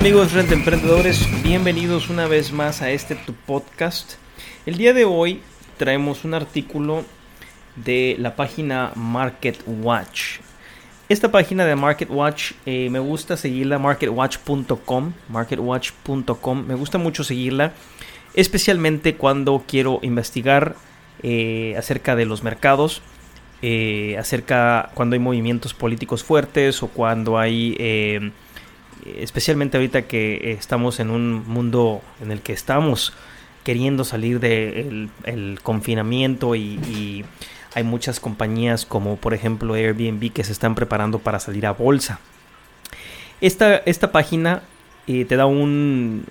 Amigos Renta Emprendedores, bienvenidos una vez más a este tu podcast. El día de hoy traemos un artículo de la página Market Watch. Esta página de Market Watch eh, me gusta seguirla, marketwatch.com, marketwatch.com, me gusta mucho seguirla, especialmente cuando quiero investigar eh, acerca de los mercados, eh, acerca cuando hay movimientos políticos fuertes o cuando hay especialmente ahorita que estamos en un mundo en el que estamos queriendo salir del el confinamiento y, hay muchas compañías como por ejemplo Airbnb que se están preparando para salir a bolsa. Esta, esta página eh, te da un,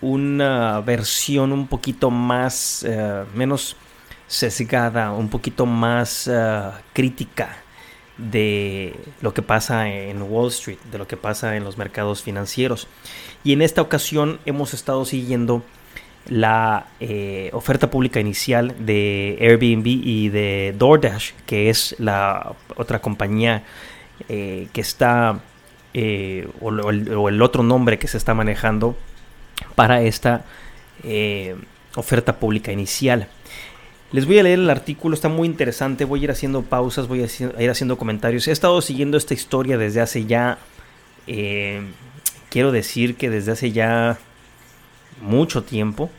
una versión un poquito más, eh, menos sesgada, un poquito más eh, crítica de lo que pasa en Wall Street, de lo que pasa en los mercados financieros. Y en esta ocasión hemos estado siguiendo la eh, oferta pública inicial de Airbnb y de DoorDash, que es la otra compañía eh, que está, eh, o, el, otro nombre que se está manejando para esta oferta pública inicial. Les voy a leer el artículo, está muy interesante, voy a ir haciendo pausas, voy a ir haciendo comentarios. He estado siguiendo esta historia desde hace ya, eh, quiero decir que desde hace ya mucho tiempo.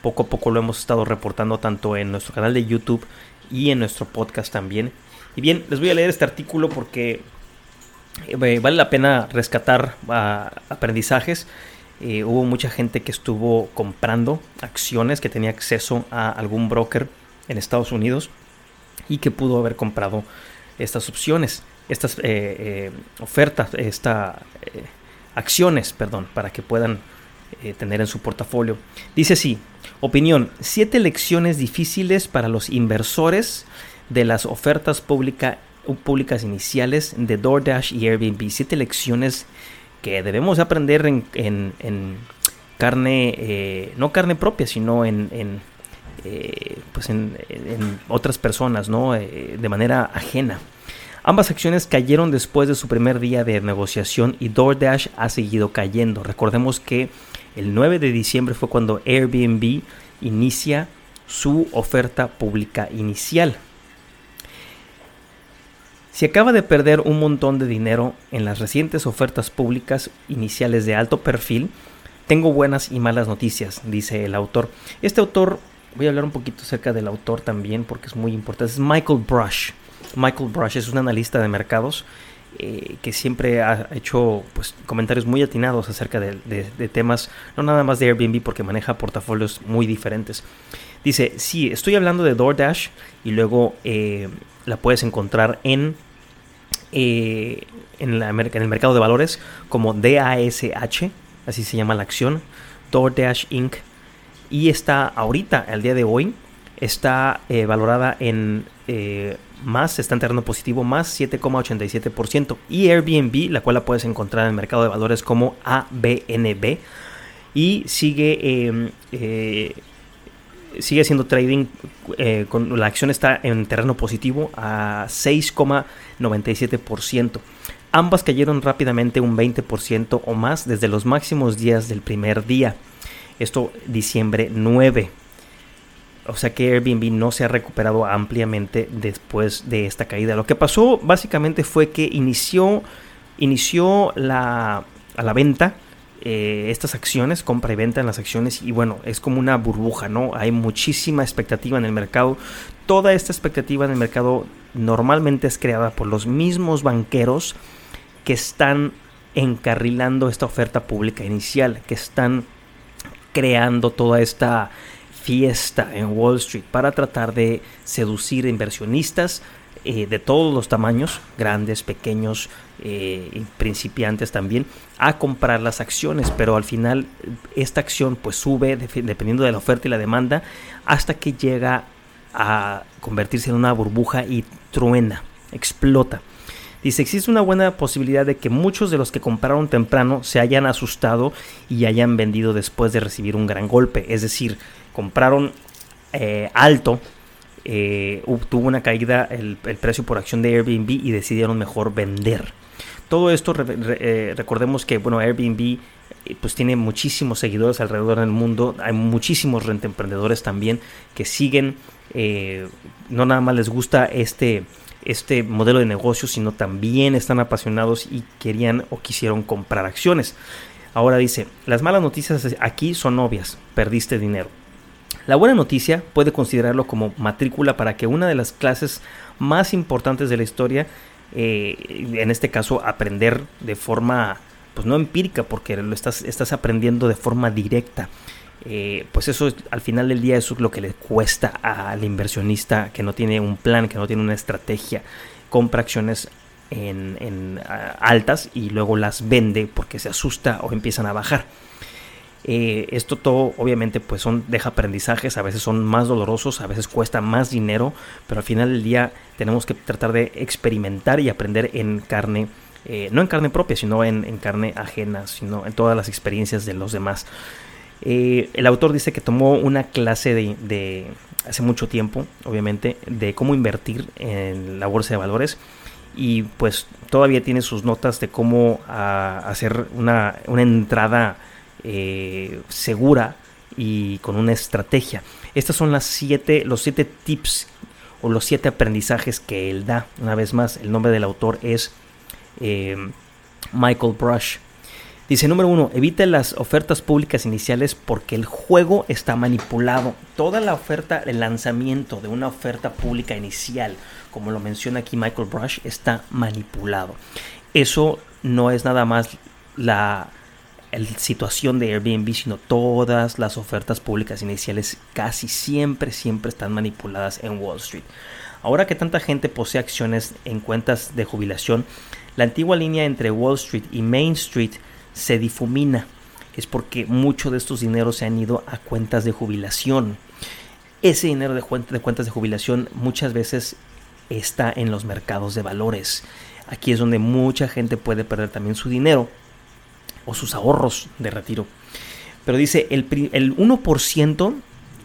Poco a poco lo hemos estado reportando tanto en nuestro canal de YouTube y en nuestro podcast también. Y bien, les voy a leer este artículo porque eh, vale la pena rescatar ah, aprendizajes. Eh, hubo mucha gente que estuvo comprando acciones, que tenía acceso a algún broker en Estados Unidos y que pudo haber comprado estas opciones, estas eh, eh, ofertas, estas acciones, perdón, para que puedan tener en su portafolio. Dice así, opinión, siete lecciones difíciles para los inversores de las ofertas públicas iniciales de DoorDash y Airbnb. Siete lecciones que debemos aprender en, carne, eh, no carne propia, sino en, en eh, pues en, otras personas, ¿no? Eh, de manera ajena. Ambas acciones cayeron después de su primer día de negociación y DoorDash ha seguido cayendo. Recordemos que el 9 de diciembre fue cuando Airbnb inicia su oferta pública inicial. Si acaba de perder un montón de dinero en las recientes ofertas públicas iniciales de alto perfil, tengo buenas y malas noticias, dice el autor. Este autor, voy a hablar un poquito acerca del autor también porque es muy importante, es Michael Brush. Michael Brush es un analista de mercados eh, que siempre ha hecho pues, comentarios muy atinados acerca de, temas, no nada más de Airbnb porque maneja portafolios muy diferentes. Dice, sí, estoy hablando de DoorDash y luego eh, la puedes encontrar en eh, en, el mercado de valores como DASH, así se llama la acción, DoorDash Inc. Y está ahorita, al día de hoy, está eh, valorada en eh, más, está en terreno positivo, más 7,87%. Y Airbnb, la cual la puedes encontrar en el mercado de valores como ABNB. Y sigue em, sigue siendo trading, eh, con, la acción está en terreno positivo a 6,97%. Ambas cayeron rápidamente un 20% o más desde los máximos días del primer día. Esto diciembre 9. O sea que Airbnb no se ha recuperado ampliamente después de esta caída. Lo que pasó básicamente fue que inició, inició la, a la venta eh, estas acciones, compra y venta en las acciones y bueno, es como una burbuja, ¿no? Hay muchísima expectativa en el mercado. Toda esta expectativa en el mercado normalmente es creada por los mismos banqueros que están encarrilando esta oferta pública inicial, que están creando toda esta fiesta en Wall Street para tratar de seducir inversionistas eh, de todos los tamaños, grandes, pequeños, eh, principiantes también, a comprar las acciones, pero al final esta acción pues sube dependiendo de la oferta y la demanda hasta que llega a convertirse en una burbuja y truena, explota. Dice, existe una buena posibilidad de que muchos de los que compraron temprano se hayan asustado y hayan vendido después de recibir un gran golpe. Es decir, compraron eh, alto, eh, tuvo una caída el, precio por acción de Airbnb y decidieron mejor vender. Todo esto, eh, recordemos que bueno, Airbnb pues tiene muchísimos seguidores alrededor del mundo, hay muchísimos rentemprendedores también que siguen, no nada más les gusta este este modelo de negocio, sino también están apasionados y querían o quisieron comprar acciones. Ahora dice, las malas noticias aquí son obvias, perdiste dinero. La buena noticia puede considerarlo como matrícula para que una de las clases más importantes de la historia, eh, en este caso aprender de forma, pues no empírica, porque lo estás, estás aprendiendo de forma directa. Eh, pues eso al final del día eso es lo que le cuesta al inversionista que no tiene un plan, que no tiene una estrategia, compra acciones en, altas y luego las vende porque se asusta o empiezan a bajar. Eh, esto todo obviamente pues son, deja aprendizajes, a veces son más dolorosos, a veces cuesta más dinero, pero al final del día tenemos que tratar de experimentar y aprender en carne, eh, no en carne propia, sino en, en carne ajena, sino en todas las experiencias de los demás. Eh, el autor dice que tomó una clase de, hace mucho tiempo, obviamente, de cómo invertir en la bolsa de valores y pues todavía tiene sus notas de cómo ah, hacer una, entrada eh, segura y con una estrategia. Estas son las siete, los siete tips o los siete aprendizajes que él da. Una vez más, el nombre del autor es eh, Michael Brush. Dice número uno, evite las ofertas públicas iniciales porque el juego está manipulado. Toda la oferta, el lanzamiento de una oferta pública inicial, como lo menciona aquí Michael Brush, está manipulado. Eso no es nada más la, situación de Airbnb, sino todas las ofertas públicas iniciales casi siempre, siempre están manipuladas en Wall Street. Ahora que tanta gente posee acciones en cuentas de jubilación, la antigua línea entre Wall Street y Main Street se difumina. Es porque mucho de estos dineros se han ido a cuentas de jubilación. Ese dinero de, de cuentas de jubilación muchas veces está en los mercados de valores. Aquí es donde mucha gente puede perder también su dinero o sus ahorros de retiro. Pero dice, el, el 1%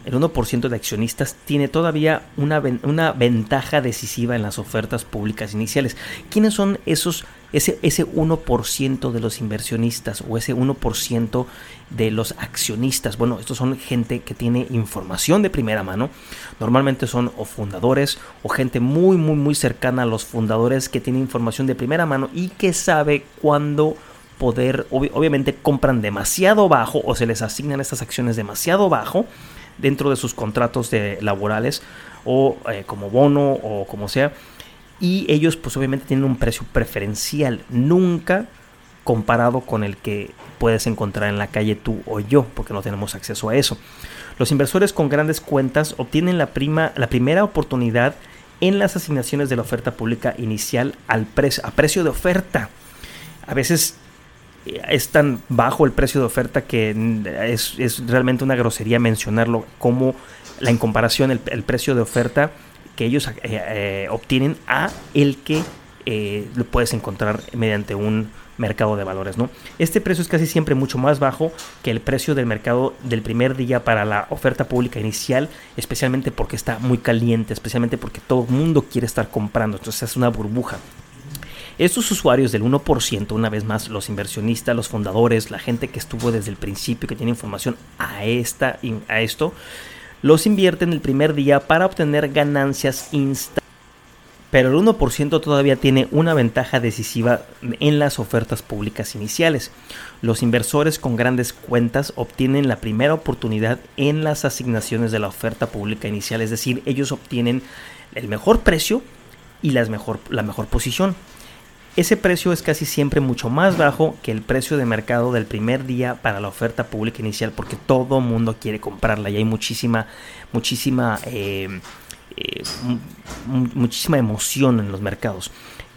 el 1% de accionistas tiene todavía una, una, ventaja decisiva en las ofertas públicas iniciales. ¿Quiénes son esos, ese, ese 1% de los inversionistas o ese 1% de los accionistas? Bueno, estos son gente que tiene información de primera mano. Normalmente son o fundadores o gente muy, muy, muy cercana a los fundadores que tiene información de primera mano y que sabe cuándo poder, obviamente compran demasiado bajo o se les asignan estas acciones demasiado bajo dentro de sus contratos de laborales o eh, como bono o como sea. Y ellos pues obviamente tienen un precio preferencial, nunca comparado con el que puedes encontrar en la calle tú o yo, porque no tenemos acceso a eso. Los inversores con grandes cuentas obtienen la, prima, la primera oportunidad en las asignaciones de la oferta pública inicial al precio, a precio de oferta. A veces es tan bajo el precio de oferta que es, realmente una grosería mencionarlo como la en comparación el, precio de oferta que ellos eh, eh, obtienen a el que eh, lo puedes encontrar mediante un mercado de valores, ¿no? Este precio es casi siempre mucho más bajo que el precio del mercado del primer día para la oferta pública inicial, especialmente porque está muy caliente, especialmente porque todo el mundo quiere estar comprando, entonces es una burbuja. Estos usuarios del 1%, una vez más, los inversionistas, los fundadores, la gente que estuvo desde el principio, que tiene información a, esta, a esto, los invierten el primer día para obtener ganancias instantáneas. Pero el 1% todavía tiene una ventaja decisiva en las ofertas públicas iniciales. Los inversores con grandes cuentas obtienen la primera oportunidad en las asignaciones de la oferta pública inicial, es decir, ellos obtienen el mejor precio y mejor, la mejor posición. Ese precio es casi siempre mucho más bajo que el precio de mercado del primer día para la oferta pública inicial porque todo mundo quiere comprarla y hay muchísima, muchísima, eh, muchísima emoción en los mercados.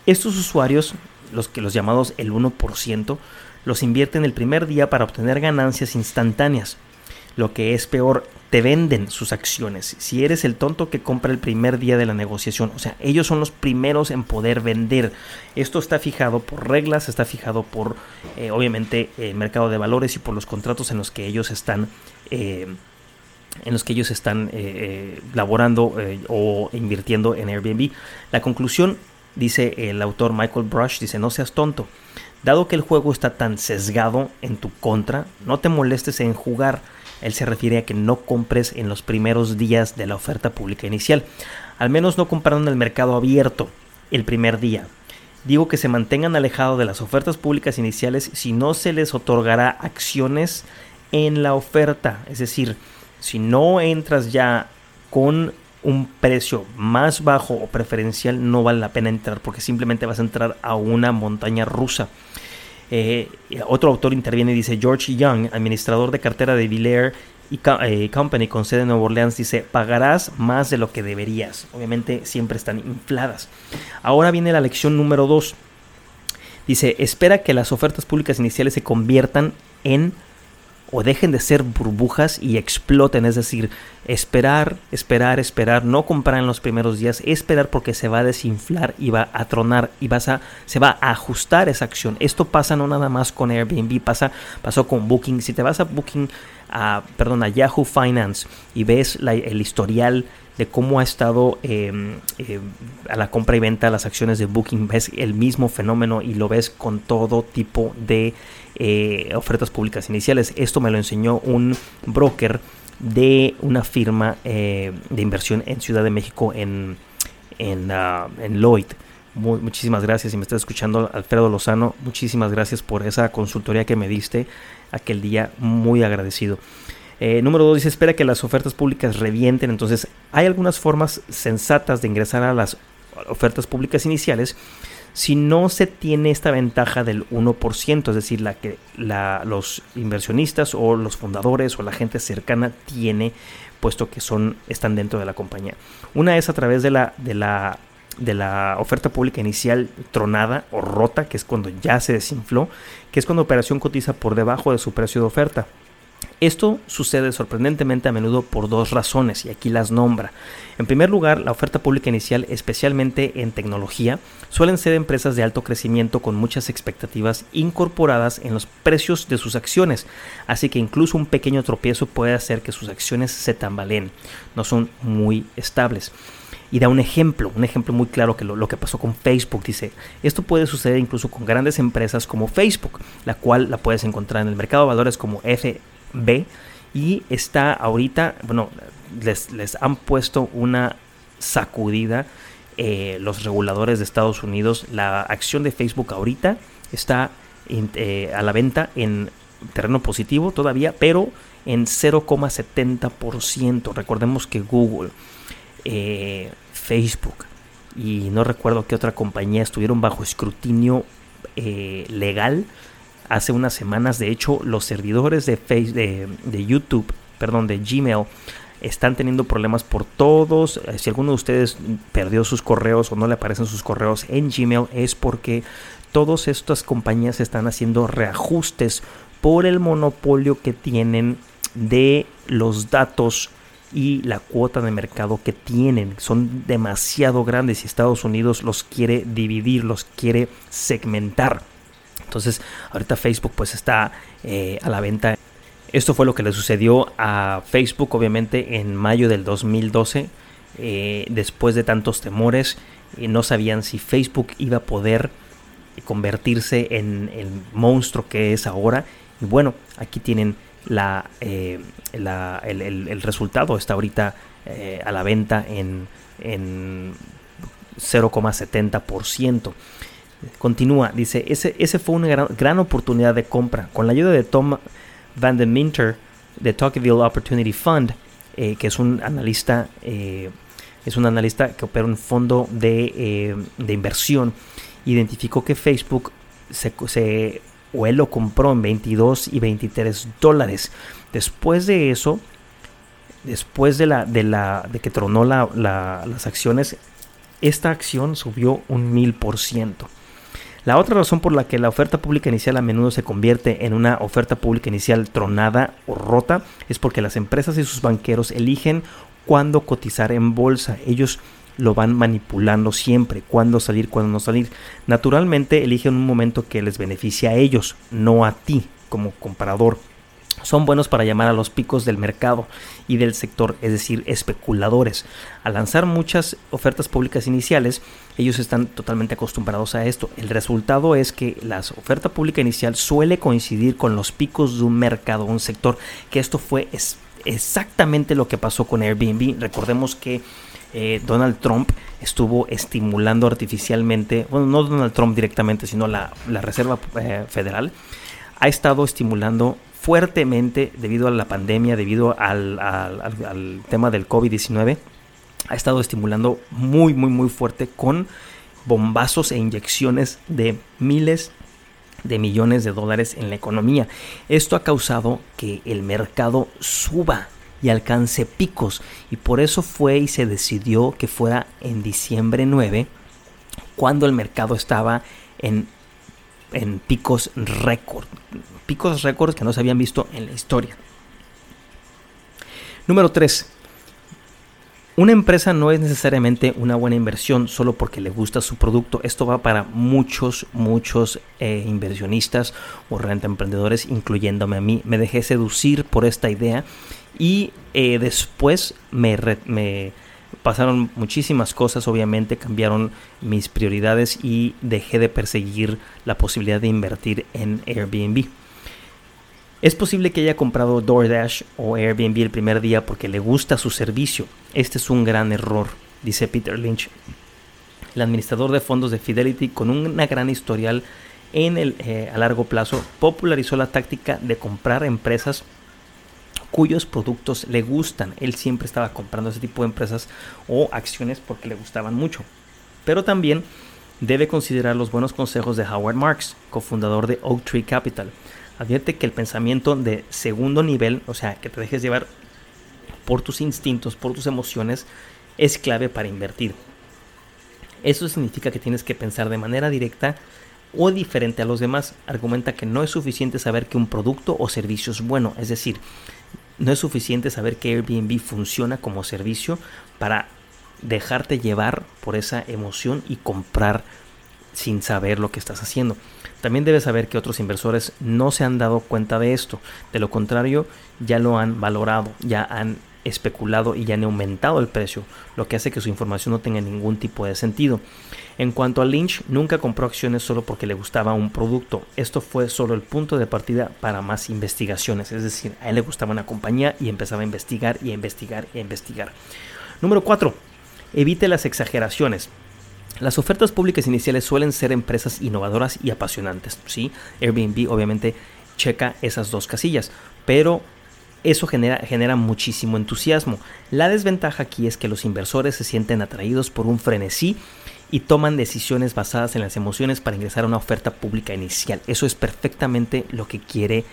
Estos usuarios, los que los llamados el 1%, los invierten el primer día para obtener ganancias instantáneas. Lo que es peor, te venden sus acciones. Si eres el tonto que compra el primer día de la negociación, o sea, ellos son los primeros en poder vender. Esto está fijado por reglas, está fijado por, eh, obviamente, el mercado de valores y por los contratos en los que ellos están. Eh, en los que ellos están eh, laborando o invirtiendo en Airbnb. La conclusión, dice el autor Michael Brush, dice, no seas tonto. Dado que el juego está tan sesgado en tu contra, no te molestes en jugar él se refiere a que no compres en los primeros días de la oferta pública inicial. Al menos no compraron en el mercado abierto el primer día. Digo que se mantengan alejados de las ofertas públicas iniciales si no se les otorgará acciones en la oferta. Es decir, si no entras ya con un precio más bajo o preferencial, no vale la pena entrar porque simplemente vas a entrar a una montaña rusa. Eh, otro autor interviene y dice, George Young, administrador de cartera de Villair y eh, Company con sede en Nueva Orleans, dice, pagarás más de lo que deberías. Obviamente siempre están infladas. Ahora viene la lección número 2. Dice, espera que las ofertas públicas iniciales se conviertan en o dejen de ser burbujas y exploten, es decir, esperar, esperar, esperar, no comprar en los primeros días, esperar porque se va a desinflar y va a tronar y vas a, se va a ajustar esa acción. Esto pasa no nada más con Airbnb, pasa, pasó con Booking. Si te vas a Booking, a, perdón, a Yahoo Finance y ves el historial de cómo ha estado em, em, a la compra y venta las acciones de Booking, ves el mismo fenómeno y lo ves con todo tipo de eh, ofertas públicas iniciales. Esto me lo enseñó un broker de una firma eh, de inversión en Ciudad de México en, en, ah, Lloyd. muchísimas gracias. Si me estás escuchando, Alfredo Lozano, muchísimas gracias por esa consultoría que me diste aquel día. Muy agradecido. Eh, número 2 dice, espera que las ofertas públicas revienten. Entonces, hay algunas formas sensatas de ingresar a las ofertas públicas iniciales si no se tiene esta ventaja del 1%, es decir, la que los inversionistas o los fundadores o la gente cercana tiene, puesto que son, están dentro de la compañía. Una es a través de la, de la, de la oferta pública inicial tronada o rota, que es cuando ya se desinfló, que es cuando operación cotiza por debajo de su precio de oferta. Esto sucede sorprendentemente a menudo por dos razones y aquí las nombra. En primer lugar, la oferta pública inicial, especialmente en tecnología, suelen ser empresas de alto crecimiento con muchas expectativas incorporadas en los precios de sus acciones, así que incluso un pequeño tropiezo puede hacer que sus acciones se tambaleen, no son muy estables y da un ejemplo, un ejemplo muy claro que lo, que pasó con Facebook. Dice, esto puede suceder incluso con grandes empresas como Facebook, la cual la puedes encontrar en el mercado de valores como F, B y está ahorita, bueno, les, han puesto una sacudida eh, los reguladores de Estados Unidos. La acción de Facebook ahorita está eh, a la venta en terreno positivo todavía, pero en 0,70%. Recordemos que Google, eh, Facebook y no recuerdo qué otra compañía estuvieron bajo escrutinio legal hace unas semanas. De hecho, los servidores de, Facebook, de, YouTube, perdón, de Gmail, están teniendo problemas por todos. Eh, si alguno de ustedes perdió sus correos o no le aparecen sus correos en Gmail, es porque todas estas compañías están haciendo reajustes por el monopolio que tienen de los datos y la cuota de mercado que tienen. Son demasiado grandes y Estados Unidos los quiere dividir, los quiere segmentar. Entonces, ahorita Facebook pues está eh, a la venta. Esto fue lo que le sucedió a Facebook, obviamente, en mayo del 2012. Eh, después de tantos temores, eh, no sabían si Facebook iba a poder convertirse en el monstruo que es ahora. Y bueno, aquí tienen la, el, el, resultado. Está ahorita a la venta en, en 0,70%. Continúa, dice, ese, ese fue una gran, oportunidad de compra. Con la ayuda de Tom Van den Minter de Tocqueville Opportunity Fund, eh, que es un analista, eh, es un analista que opera un fondo de, eh, de inversión, identificó que Facebook se, se, o él lo compró en 22 y 23 dólares. Después de eso, después de, la, de, la, de que tronó las acciones, esta acción subió un mil por ciento. La otra razón por la que la oferta pública inicial a menudo se convierte en una oferta pública inicial tronada o rota es porque las empresas y sus banqueros eligen cuándo cotizar en bolsa. Ellos lo van manipulando siempre, cuándo salir, cuándo no salir. Naturalmente eligen un momento que les beneficia a ellos, no a ti como comprador son buenos para llamar a los picos del mercado y del sector, es decir, especuladores. Al lanzar muchas ofertas públicas iniciales, ellos están totalmente acostumbrados a esto. El resultado es que la oferta pública inicial suele coincidir con los picos de un mercado, un sector, que esto fue exactamente lo que pasó con Airbnb. Recordemos que eh, Donald Trump estuvo estimulando artificialmente, bueno, no Donald Trump directamente, sino la, Reserva eh, Federal, ha estado estimulando fuertemente debido a la pandemia, debido al, tema del COVID-19, ha estado estimulando muy, muy, muy fuerte con bombazos e inyecciones de miles de millones de dólares en la economía. Esto ha causado que el mercado suba y alcance picos y por eso fue y se decidió que fuera en diciembre 9 cuando el mercado estaba en, en picos récord picos récords que no se habían visto en la historia. Número 3. Una empresa no es necesariamente una buena inversión solo porque le gusta su producto. Esto va para muchos, muchos eh, inversionistas o renta emprendedores, incluyéndome a mí. Me dejé seducir por esta idea y eh, después me, me pasaron muchísimas cosas, obviamente cambiaron mis prioridades y dejé de perseguir la posibilidad de invertir en Airbnb. Es posible que haya comprado DoorDash o Airbnb el primer día porque le gusta su servicio. Este es un gran error, dice Peter Lynch, el administrador de fondos de Fidelity con una gran historial en el, eh, a largo plazo, popularizó la táctica de comprar empresas cuyos productos le gustan. Él siempre estaba comprando ese tipo de empresas o acciones porque le gustaban mucho. Pero también debe considerar los buenos consejos de Howard Marks, cofundador de Oak Tree Capital advierte que el pensamiento de segundo nivel, o sea, que te dejes llevar por tus instintos, por tus emociones, es clave para invertir. Eso significa que tienes que pensar de manera directa o diferente a los demás. Argumenta que no es suficiente saber que un producto o servicio es bueno, es decir, no es suficiente saber que Airbnb funciona como servicio para dejarte llevar por esa emoción y comprar sin saber lo que estás haciendo. También debes saber que otros inversores no se han dado cuenta de esto. De lo contrario, ya lo han valorado, ya han especulado y ya han aumentado el precio, lo que hace que su información no tenga ningún tipo de sentido. En cuanto a Lynch, nunca compró acciones solo porque le gustaba un producto. Esto fue solo el punto de partida para más investigaciones. Es decir, a él le gustaba una compañía y empezaba a investigar y a investigar y a investigar. Número 4. Evite las exageraciones. Las ofertas públicas iniciales suelen ser empresas innovadoras y apasionantes. ¿sí? Airbnb obviamente checa esas dos casillas, pero eso genera, muchísimo entusiasmo. La desventaja aquí es que los inversores se sienten atraídos por un frenesí y toman decisiones basadas en las emociones para ingresar a una oferta pública inicial. Eso es perfectamente lo que quiere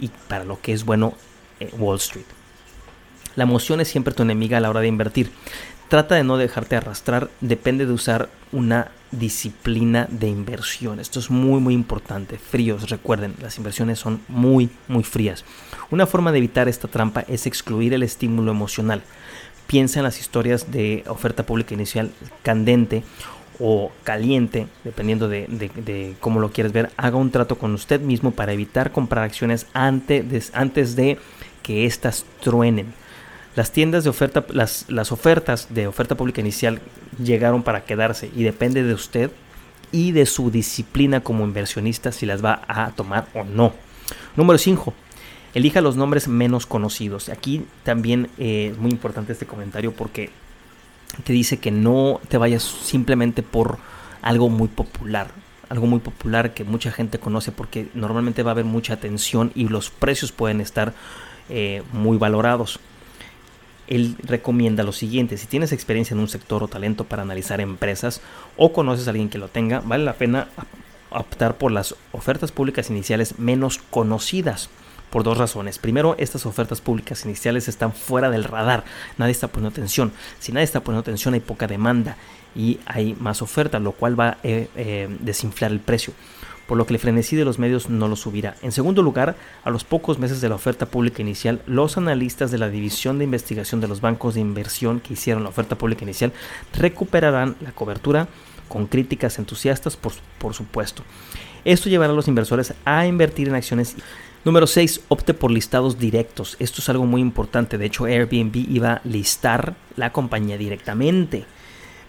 y para lo que es bueno eh, Wall Street. La emoción es siempre tu enemiga a la hora de invertir. Trata de no dejarte arrastrar, depende de usar una disciplina de inversión. Esto es muy muy importante. Fríos, recuerden, las inversiones son muy muy frías. Una forma de evitar esta trampa es excluir el estímulo emocional. Piensa en las historias de oferta pública inicial candente o caliente, dependiendo de, de, cómo lo quieres ver, haga un trato con usted mismo para evitar comprar acciones antes antes de que éstas truenen. Las tiendas de oferta, las, las ofertas de oferta pública inicial llegaron para quedarse y depende de usted y de su disciplina como inversionista si las va a tomar o no. Número 5. Elija los nombres menos conocidos. Aquí también eh, es muy importante este comentario porque te dice que no te vayas simplemente por algo muy popular. Algo muy popular que mucha gente conoce porque normalmente va a haber mucha atención y los precios pueden estar eh, muy valorados él recomienda lo siguiente, si tienes experiencia en un sector o talento para analizar empresas o conoces a alguien que lo tenga, vale la pena optar por las ofertas públicas iniciales menos conocidas. por dos razones. Primero, estas ofertas públicas iniciales están fuera del radar. Nadie está poniendo atención. Si nadie está poniendo atención, hay poca demanda y hay más oferta, lo cual va a eh, eh, desinflar el precio por lo que el frenesí de los medios no lo subirá. En segundo lugar, a los pocos meses de la oferta pública inicial, los analistas de la División de Investigación de los Bancos de Inversión que hicieron la oferta pública inicial recuperarán la cobertura con críticas entusiastas, por, por supuesto. Esto llevará a los inversores a invertir en acciones. Número 6. Opte por listados directos. Esto es algo muy importante. De hecho, Airbnb iba a listar la compañía directamente.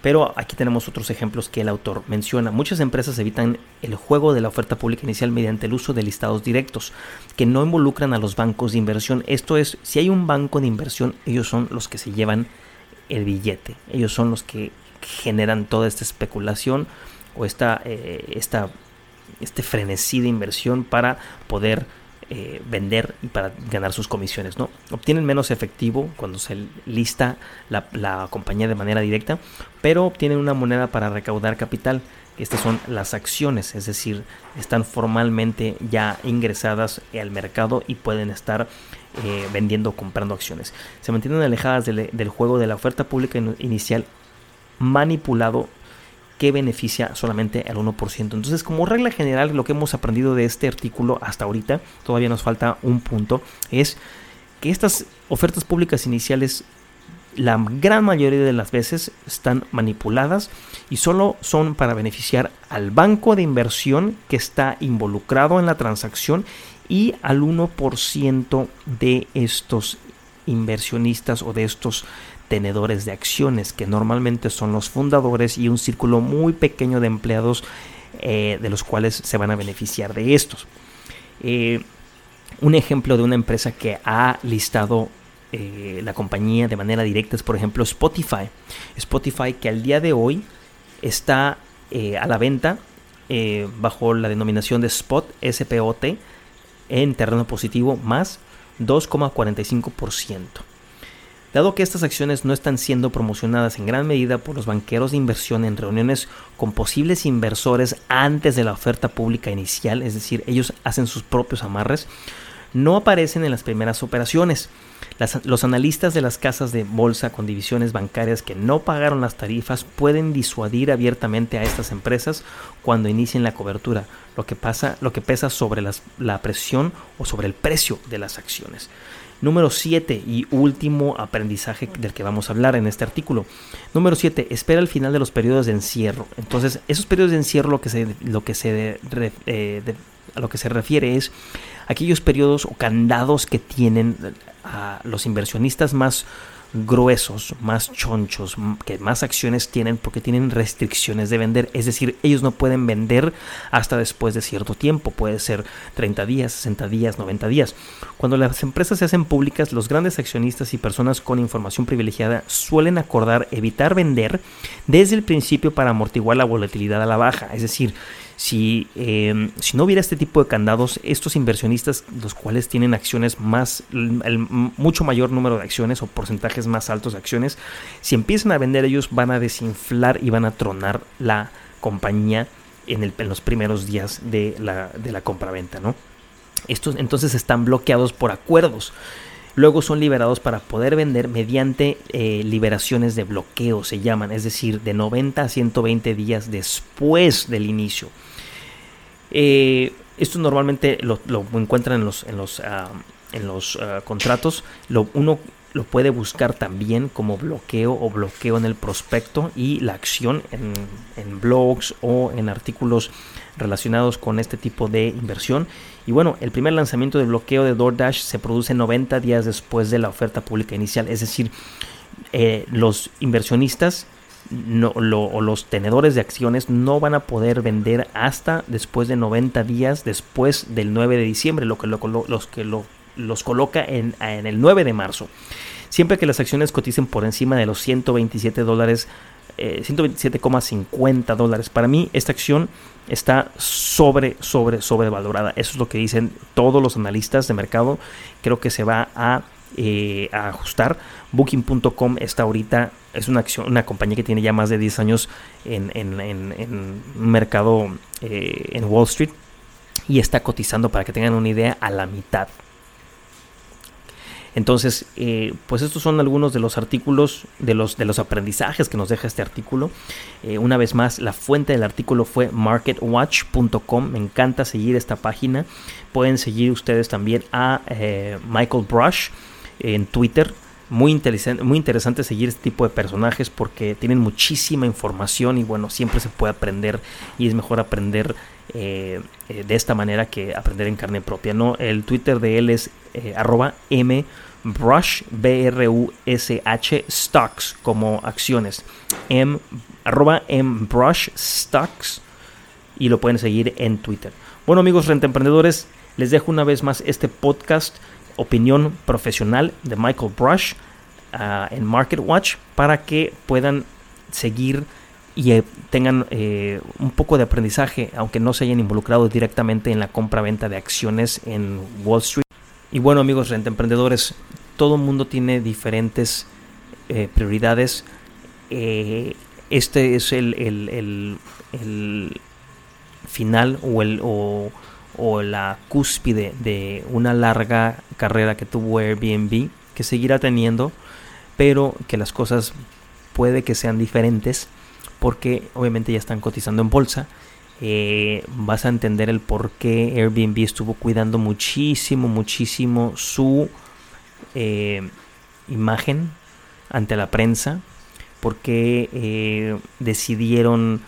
Pero aquí tenemos otros ejemplos que el autor menciona. Muchas empresas evitan el juego de la oferta pública inicial mediante el uso de listados directos que no involucran a los bancos de inversión. Esto es, si hay un banco de inversión, ellos son los que se llevan el billete. Ellos son los que generan toda esta especulación o esta, eh, esta, este frenesí de inversión para poder eh, vender y para ganar sus comisiones. ¿no? Obtienen menos efectivo cuando se lista la, compañía de manera directa, pero obtienen una moneda para recaudar capital. Estas son las acciones, es decir, están formalmente ya ingresadas al mercado y pueden estar eh, vendiendo o comprando acciones. Se mantienen alejadas del juego de la oferta pública inicial manipulado que beneficia solamente al 1%. Entonces, como regla general, lo que hemos aprendido de este artículo hasta ahorita, todavía nos falta un punto, es que estas ofertas públicas iniciales la gran mayoría de las veces están manipuladas y solo son para beneficiar al banco de inversión que está involucrado en la transacción y al 1% de estos inversionistas o de estos tenedores de acciones, que normalmente son los fundadores y un círculo muy pequeño de empleados eh, de los cuales se van a beneficiar de estos. Eh, un ejemplo de una empresa que ha listado eh, la compañía de manera directa es, por ejemplo, Spotify. Spotify que al día de hoy está a la venta bajo la denominación de Spot, SPOT, en terreno positivo más 2,45%. Dado que estas acciones no están siendo promocionadas en gran medida por los banqueros de inversión en reuniones con posibles inversores antes de la oferta pública inicial, es decir, ellos hacen sus propios amarres, no aparecen en las primeras operaciones. los analistas de las casas de bolsa con divisiones bancarias que no pagaron las tarifas pueden disuadir abiertamente a estas empresas cuando inicien la cobertura, lo que, pasa, pesa sobre la presión o sobre el precio de las acciones. Número 7 y último aprendizaje del que vamos a hablar en este artículo. Número 7, espera el final de los periodos de encierro. Entonces, esos periodos de encierro lo que se, lo que se, eh, a lo que se refiere es aquellos periodos o candados que tienen a los inversionistas más gruesos, más chonchos, que más acciones tienen porque tienen restricciones de vender. Es decir, ellos no pueden vender hasta después de cierto tiempo. Puede ser 30 días, 60 días, 90 días. Cuando las empresas se hacen públicas, los grandes accionistas y personas con información privilegiada suelen acordar evitar vender desde el principio para amortiguar la volatilidad a la baja. Es decir, si, em, si no hubiera este tipo de candados, estos inversionistas, los cuales tienen acciones más, el, mucho mayor número de acciones o porcentajes más altos de acciones, si empiezan a vender ellos van a desinflar y van a tronar la compañía en, el, en los primeros días de la, de la compraventa, ¿no? Estos entonces están bloqueados por acuerdos. Luego son liberados para poder vender mediante eh, liberaciones de bloqueo, se llaman, es decir, de 90 a 120 días después del inicio. Eh, esto normalmente lo, encuentran en los, en los, ah, en los ah, contratos. Lo, uno lo puede buscar también como bloqueo o bloqueo en el prospecto y la acción en, en, blogs o en artículos relacionados con este tipo de inversión. Y bueno, el primer lanzamiento de bloqueo de DoorDash se produce 90 días después de la oferta pública inicial. Es decir, eh, los inversionistas no, los tenedores de acciones no van a poder vender hasta después de 90 días después del 9 de diciembre, lo que, los, que los coloca en, en, el 9 de marzo. Siempre que las acciones coticen por encima de los 127 dólares, 127,50 eh, dólares. Para mí esta acción está sobre, sobre, sobrevalorada. Eso es lo que dicen todos los analistas de mercado. Creo que se va a eh, a ajustar. Booking.com está ahorita, es una, acción, una compañía que tiene ya más de 10 años en, en, mercado eh, en Wall Street y está cotizando, para que tengan una idea, a la mitad. Entonces, eh, pues estos son algunos de los artículos, de los, de los aprendizajes que nos deja este artículo. Eh, una vez más, la fuente del artículo fue marketwatch.com. Me encanta seguir esta página. Pueden seguir ustedes también a Michael Brush en Twitter. Muy interesante, muy interesante seguir este tipo de personajes porque tienen muchísima información y bueno, siempre se puede aprender y es mejor aprender de esta manera que aprender en carne propia. ¿no? El Twitter de él es arroba m Brush, B-R-U-S-H, Stocks, como acciones. M, arroba M Brush Stocks. Y lo pueden seguir en Twitter. Bueno, amigos renta emprendedores, les dejo una vez más este podcast, opinión profesional de Michael Brush uh, en Market Watch, para que puedan seguir y eh, tengan eh, un poco de aprendizaje, aunque no se hayan involucrado directamente en la compra-venta de acciones en Wall Street. Y bueno amigos renta emprendedores, todo el mundo tiene diferentes eh, prioridades. Este es el, el, el, final o, el, o, o, la cúspide de una larga carrera que tuvo Airbnb, que seguirá teniendo, pero que las cosas puede que sean diferentes porque obviamente ya están cotizando en bolsa. Eh, vas a entender el por qué Airbnb estuvo cuidando muchísimo, muchísimo su eh, imagen ante la prensa, por qué eh, decidieron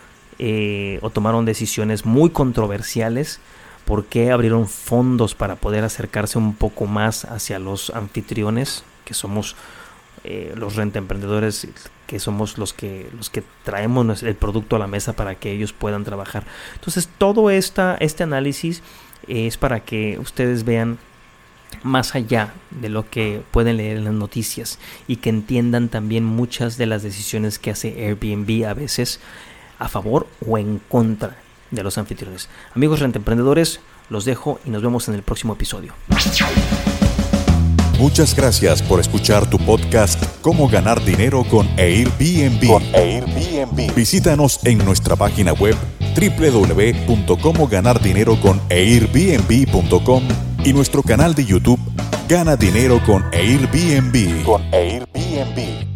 o tomaron decisiones muy controversiales, por qué abrieron fondos para poder acercarse un poco más hacia los anfitriones, que somos eh, los renta emprendedores que somos los que los que traemos el producto a la mesa para que ellos puedan trabajar. Entonces todo este análisis es para que ustedes vean más allá de lo que pueden leer en las noticias y que entiendan también muchas de las decisiones que hace Airbnb a veces a favor o en contra de los anfitriones. Amigos renta emprendedores, los dejo y nos vemos en el próximo episodio. Muchas gracias por escuchar tu podcast Cómo ganar dinero con Airbnb. Con Airbnb. Visítanos en nuestra página web www.comoganardineroconairbnb.com y nuestro canal de YouTube Gana Dinero con Airbnb. Con Airbnb.